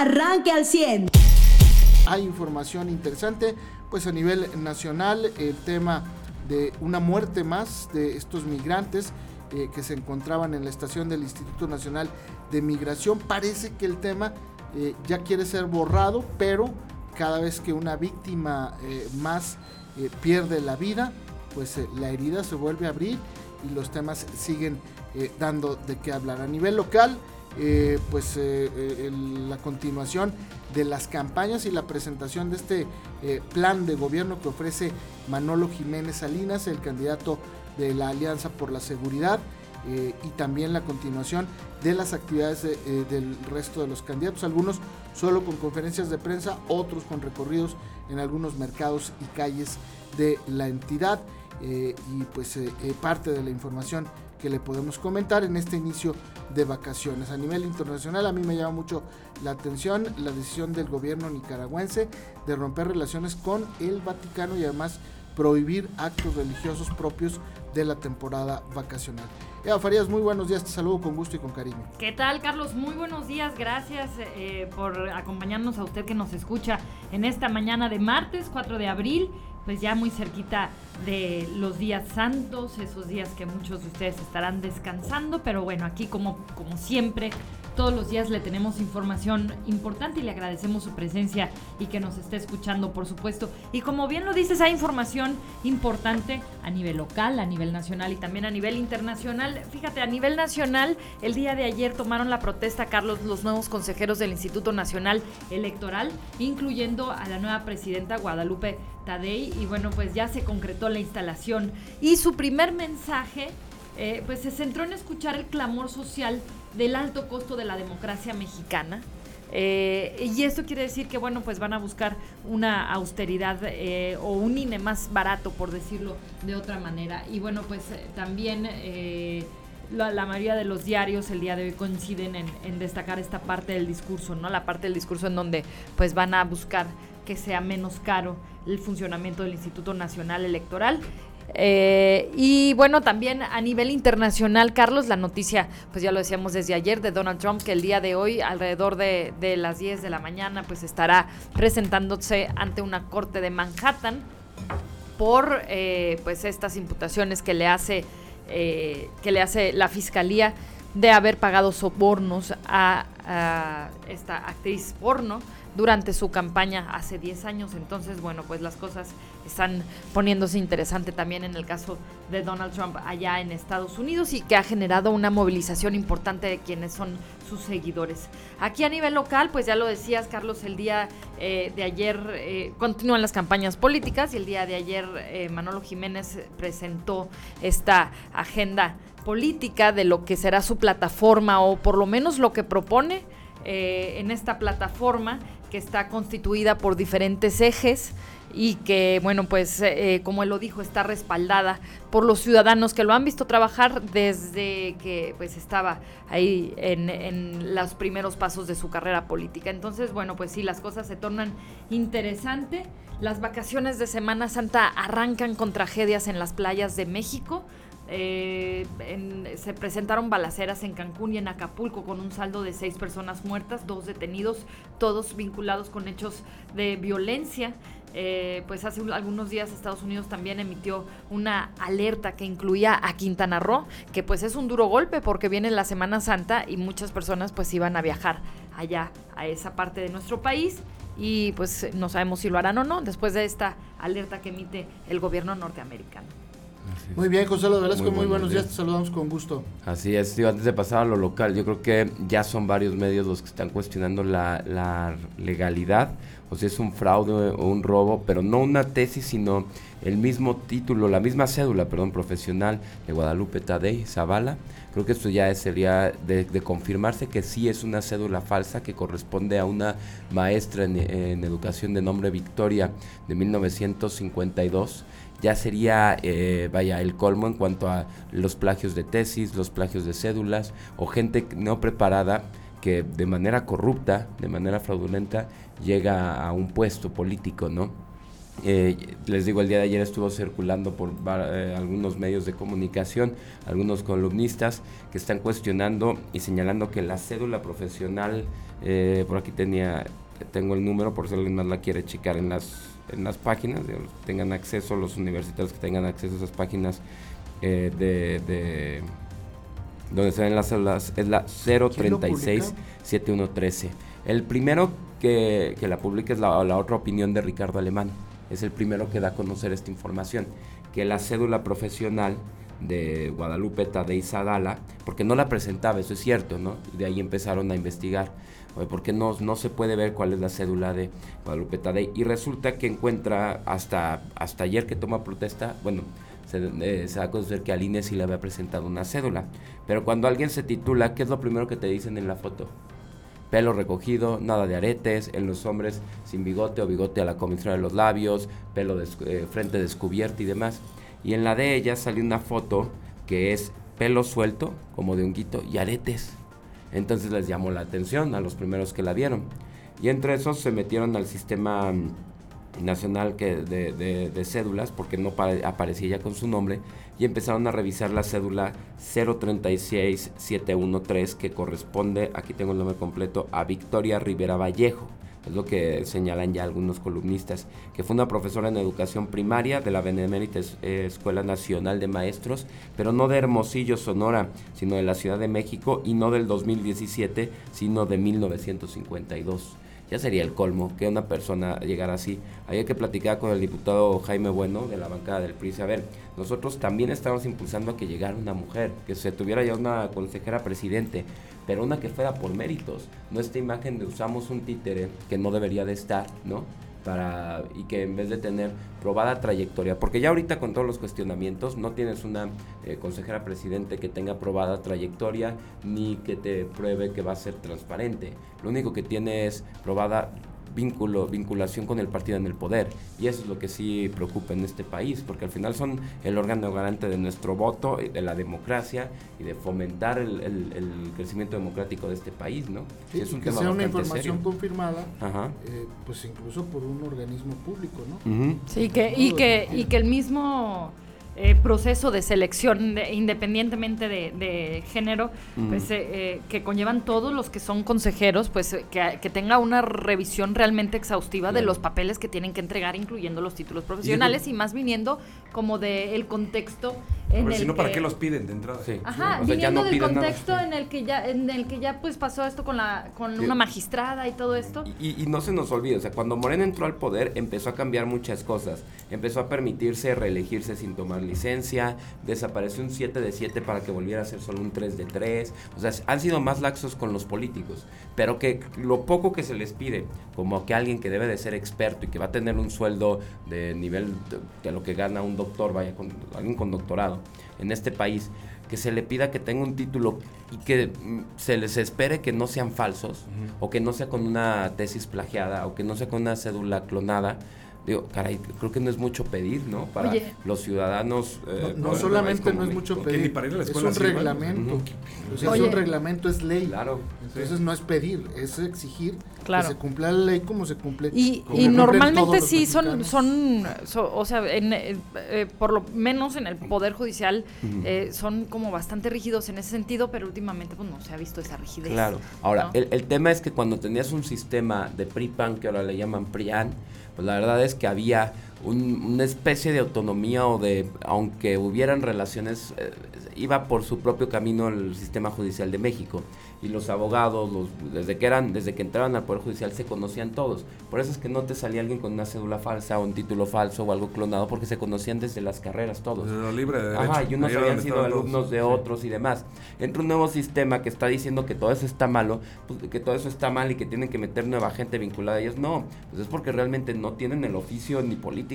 arranque al 100. Hay información interesante, pues a nivel nacional el tema de una muerte más de estos migrantes eh, que se encontraban en la estación del Instituto Nacional de Migración. Parece que el tema eh, ya quiere ser borrado, pero cada vez que una víctima eh, más pierde la vida, pues la herida se vuelve a abrir y los temas siguen dando de qué hablar. A nivel local, eh, pues eh, eh, la continuación de las campañas y la presentación de este plan de gobierno que ofrece Manolo Jiménez Salinas, el candidato de la Alianza por la Seguridad, y también la continuación de las actividades del resto de los candidatos, algunos solo con conferencias de prensa, otros con recorridos en algunos mercados y calles de la entidad. y pues parte de la información que le podemos comentar en este inicio de vacaciones. A nivel internacional a mí me llama mucho la atención la decisión del gobierno nicaragüense de romper relaciones con el Vaticano y además prohibir actos religiosos propios de la temporada vacacional. Eva Farías, muy buenos días, te saludo con gusto y con cariño. ¿Qué tal, Carlos? Muy buenos días, gracias eh, por acompañarnos a usted que nos escucha en esta mañana de martes 4 de abril pues ya muy cerquita de los días santos, esos días que muchos de ustedes estarán descansando, pero bueno, aquí como, como siempre, todos los días le tenemos información importante y le agradecemos su presencia y que nos esté escuchando, por supuesto. Y como bien lo dices, hay información importante a nivel local, a nivel nacional y también a nivel internacional. Fíjate, a nivel nacional, el día de ayer tomaron la protesta, Carlos, los nuevos consejeros del Instituto Nacional Electoral, incluyendo a la nueva presidenta Guadalupe Tadei. Y bueno, pues ya se concretó la instalación. Y su primer mensaje eh, pues se centró en escuchar el clamor social del alto costo de la democracia mexicana. Eh, y esto quiere decir que, bueno, pues van a buscar una austeridad eh, o un INE más barato, por decirlo de otra manera. Y bueno, pues también la, mayoría de los diarios el día de hoy coinciden en, en, destacar esta parte del discurso, ¿no? La parte del discurso en donde pues van a buscar que sea menos caro el funcionamiento del Instituto Nacional Electoral. Eh, y bueno, también a nivel internacional, Carlos, la noticia, pues ya lo decíamos desde ayer, de Donald Trump, que el día de hoy, alrededor de, las 10 de la mañana, pues estará presentándose ante una corte de Manhattan por eh, pues estas imputaciones que le hace eh, que le hace la fiscalía de haber pagado sobornos a esta actriz porno durante su campaña hace 10 años. Entonces, bueno, pues las cosas están poniéndose interesante también en el caso de Donald Trump allá en Estados Unidos y que ha generado una movilización importante de quienes son sus seguidores. Aquí a nivel local, pues ya lo decías, Carlos, el día eh, de ayer eh, continúan las campañas políticas y el día de ayer eh, Manolo Jiménez presentó esta agenda política de lo que será su plataforma o por lo menos lo que propone en esta plataforma que está constituida por diferentes ejes y que, bueno, pues eh, como él lo dijo, está respaldada por los ciudadanos que lo han visto trabajar desde que pues estaba ahí en, en los primeros pasos de su carrera política. Entonces, bueno, pues sí, las cosas se tornan interesantes. Las vacaciones de Semana Santa arrancan con tragedias en las playas de México. Eh, se presentaron balaceras en Cancún y en Acapulco con un saldo de seis personas muertas, dos detenidos, todos vinculados con hechos de violencia. Eh, pues hace algunos días Estados Unidos también emitió una alerta que incluía a Quintana Roo, que pues es un duro golpe porque viene la Semana Santa y muchas personas pues iban a viajar allá a esa parte de nuestro país y pues no sabemos si lo harán o no después de esta alerta que emite el gobierno norteamericano. Muy bien, José Velasco, muy, buenos días. te saludamos con gusto. Así es, tío, antes de pasar a lo local, yo creo que ya son varios medios los que están cuestionando la, legalidad, o sea, es un fraude o un robo, pero no una tesis, sino el mismo título, la misma cédula, perdón, profesional de Guadalupe Tadei Zavala. Creo que esto ya sería de, confirmarse que sí es una cédula falsa que corresponde a una maestra en, en educación de nombre Victoria de 1952 ya sería, eh, vaya, el colmo en cuanto a los plagios de tesis, los plagios de cédulas o gente no preparada que de manera corrupta, de manera fraudulenta, llega a un puesto político, ¿no? Eh, les digo, el día de ayer estuvo circulando por eh, algunos medios de comunicación, algunos columnistas que están cuestionando y señalando que la cédula profesional, eh, por aquí tenía, tengo el número por si alguien más la quiere checar en las, en las páginas, tengan acceso, los universitarios que tengan acceso a esas páginas de, de, donde se ven las cédulas, es la 036 7113. El primero que, que la publica es la, la otra opinión de Ricardo Alemán es el primero que da a conocer esta información, que la cédula profesional de Guadalupe Tadei Zadala, porque no la presentaba, eso es cierto, ¿no? De ahí empezaron a investigar, porque no, no se puede ver cuál es la cédula de Guadalupe Tadei, y resulta que encuentra hasta, hasta ayer que toma protesta, bueno, se, eh, se, da a conocer que al INE sí le había presentado una cédula, pero cuando alguien se titula, ¿qué es lo primero que te dicen en la foto? pelo recogido, nada de aretes, en los hombres sin bigote o bigote a la comisión de los labios, pelo de, eh, frente descubierto y demás. Y en la de ella salió una foto que es pelo suelto, como de un guito, y aretes. Entonces les llamó la atención a los primeros que la vieron. Y entre esos se metieron al sistema mm, nacional que de, cédulas, porque no aparecía ya con su nombre, y empezaron a revisar la cédula 036713 que corresponde, aquí tengo el nombre completo, a Victoria Rivera Vallejo. Es lo que señalan ya algunos columnistas, que fue una profesora en educación primaria de la Benemérita eh, Escuela Nacional de Maestros, pero no de Hermosillo, Sonora, sino de la Ciudad de México y no del 2017, sino de 1952 ya sería el colmo que una persona llegara así. Había que platicar con el diputado Jaime Bueno de la bancada del PRI. A ver, nosotros también estamos impulsando a que llegara una mujer, que se tuviera ya una consejera presidente, pero una que fuera por méritos. No esta imagen de usamos un títere que no debería de estar, ¿no? Para y que en vez de tener probada trayectoria, porque ya ahorita con todos los cuestionamientos no tienes una eh, consejera presidente que tenga probada trayectoria ni que te pruebe que va a ser transparente. Lo único que tiene es probada vínculo, vinculación con el partido en el poder. Y eso es lo que sí preocupa en este país, porque al final son el órgano garante de nuestro voto, de la democracia y de fomentar el, crecimiento democrático de este país, ¿no? es un que sea una información confirmada, eh, pues incluso por un organismo público, ¿no? Sí, que, y, que, y que el mismo eh, proceso de selección independientemente de, género, pues eh, eh, que conllevan todos los que son consejeros, pues que, tenga una revisión realmente exhaustiva de los papeles que tienen que entregar, incluyendo los títulos profesionales y, más viniendo como del el contexto en el si no, ¿para qué los piden de entrada? Ajá, viniendo del contexto en el que ya, en el que ya pues pasó esto con la, con una magistrada y todo esto. Y, y, no se nos olvide, o sea, cuando Morena entró al poder, empezó a cambiar muchas cosas. Empezó a permitirse reelegirse sin tomar licencia, desapareció un 7 de 7 para que volviera a ser solo un 3 de 3. O sea, han sido más laxos con los políticos. Pero que lo poco que se les pide, como que alguien que debe de ser experto y que va a tener un sueldo de nivel de, lo que gana un doctor, vaya, con, alguien con doctorado en este país, que se le pida que tenga un título y que mm, se les espere que no sean falsos, o que no sea con una tesis plagiada, o que no sea con una cédula clonada, Digo, caray, creo que no es mucho pedir, ¿no? Para los ciudadanos. Eh, no, solamente no es mucho pedir, es un reglamento. es un reglamento, es ley. Claro. Entonces no es pedir, es exigir que se cumpla la ley como se cumple. Y, y normalmente sí son, son, o sea, en, eh, eh, por lo menos en el Poder Judicial son como bastante rígidos en ese sentido, pero últimamente pues no se ha visto esa rigidez. Claro. Ahora, el, el, tema es que cuando tenías un sistema de PRIPAN, que ahora le llaman PRIAN, pues la verdad es que había una especie de autonomía o de, aunque hubieran relaciones, eh, iba por su propio camino el sistema judicial de México y los abogados, los, desde que eran, desde que entraban al Poder Judicial se conocían todos. Por eso es que no te salía alguien con una cédula falsa o un título falso o algo clonado, porque se conocían desde las carreras todos. Desde lo libre de derecho. Ajá, y unos habían sido alumnos de otros y demás. Entra un nuevo sistema que está diciendo que todo eso está malo, pues, que todo eso está mal y que tienen que meter nueva gente vinculada a ellos. No, pues es porque realmente no tienen el oficio ni político,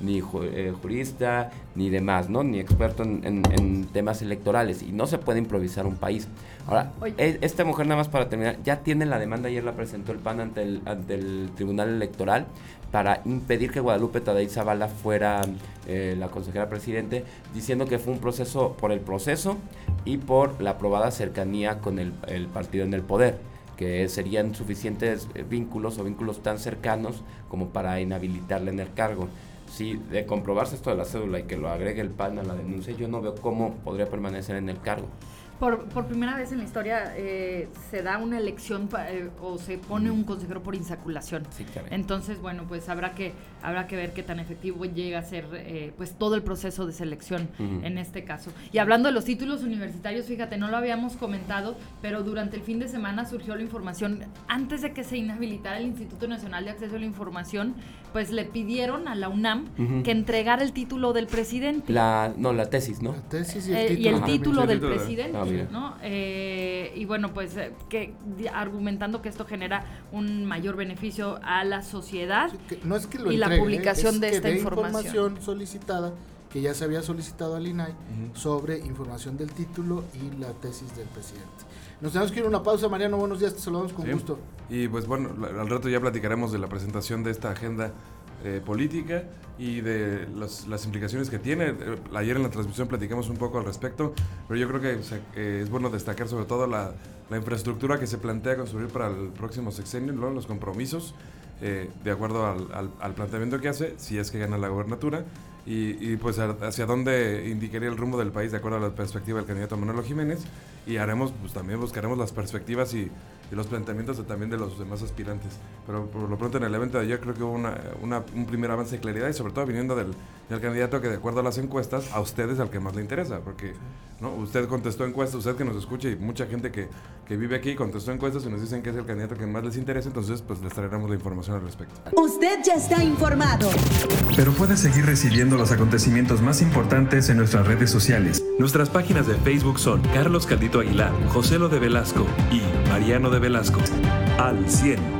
ni eh, jurista, ni demás, ¿no? Ni experto en, en temas electorales. Y no se puede improvisar un país. Ahora, e, esta mujer, nada más para terminar, ya tiene la demanda, ayer la presentó el PAN ante el, ante el Tribunal Electoral para impedir que Guadalupe Tadei Zavala fuera eh, la consejera presidente, diciendo que fue un proceso por el proceso y por la aprobada cercanía con el, partido en el poder. Que serían suficientes eh, vínculos o vínculos tan cercanos como para inhabilitarle en el cargo. Si de comprobarse esto de la cédula y que lo agregue el PAN a la denuncia, yo no veo cómo podría permanecer en el cargo. Por, por, primera vez en la historia eh, se da una elección eh, o se pone un consejero por insaculación. Sí, Entonces, bueno, pues habrá que habrá que ver qué tan efectivo llega a ser eh, pues todo el proceso de selección en este caso. Y hablando de los títulos universitarios, fíjate, no lo habíamos comentado, pero durante el fin de semana surgió la información, antes de que se inhabilitara el Instituto Nacional de Acceso a la Información, pues le pidieron a la UNAM que entregara el título del presidente. La, no, la tesis, ¿no? La tesis y el título, y el título del presidente. Ah, ¿no? Eh, y bueno, pues eh, que argumentando que esto genera un mayor beneficio a la sociedad no es que lo y la publicación de esta información. solicitada que ya se había solicitado al INAI sobre información del título y la tesis del presidente. Nos tenemos que ir a una pausa, Mariano. Buenos días, te saludamos con gusto. Y pues bueno, al rato ya platicaremos de la presentación de esta agenda eh, política y de las implicaciones que tiene. Eh, ayer en la transmisión platicamos un poco al respecto, pero yo creo que es bueno destacar sobre todo la, infraestructura que se plantea construir para el próximo sexenio, los compromisos, eh, de acuerdo al, al, planteamiento que hace, si es que gana la gobernatura, y, y, pues hacia dónde indicaría el rumbo del país de acuerdo a la perspectiva del candidato Manuel Jiménez, y haremos, pues también buscaremos las perspectivas y y los planteamientos también de los demás aspirantes. Pero por lo pronto en el evento de ayer creo que hubo una, un primer avance de claridad y sobre todo viniendo del, del, candidato que de acuerdo a las encuestas a ustedes al que más le interesa, porque ¿no? usted contestó encuestas, usted que nos escucha y mucha gente que, que vive aquí contestó encuestas y nos dicen que es el candidato que más les interesa, entonces pues les traeremos la información al respecto. Usted ya está informado. Pero puede seguir recibiendo los acontecimientos más importantes en nuestras redes sociales. Nuestras páginas de Facebook son Carlos Caldito Aguilar, José Lo de Velasco y Mariano de Velasco. Al 100.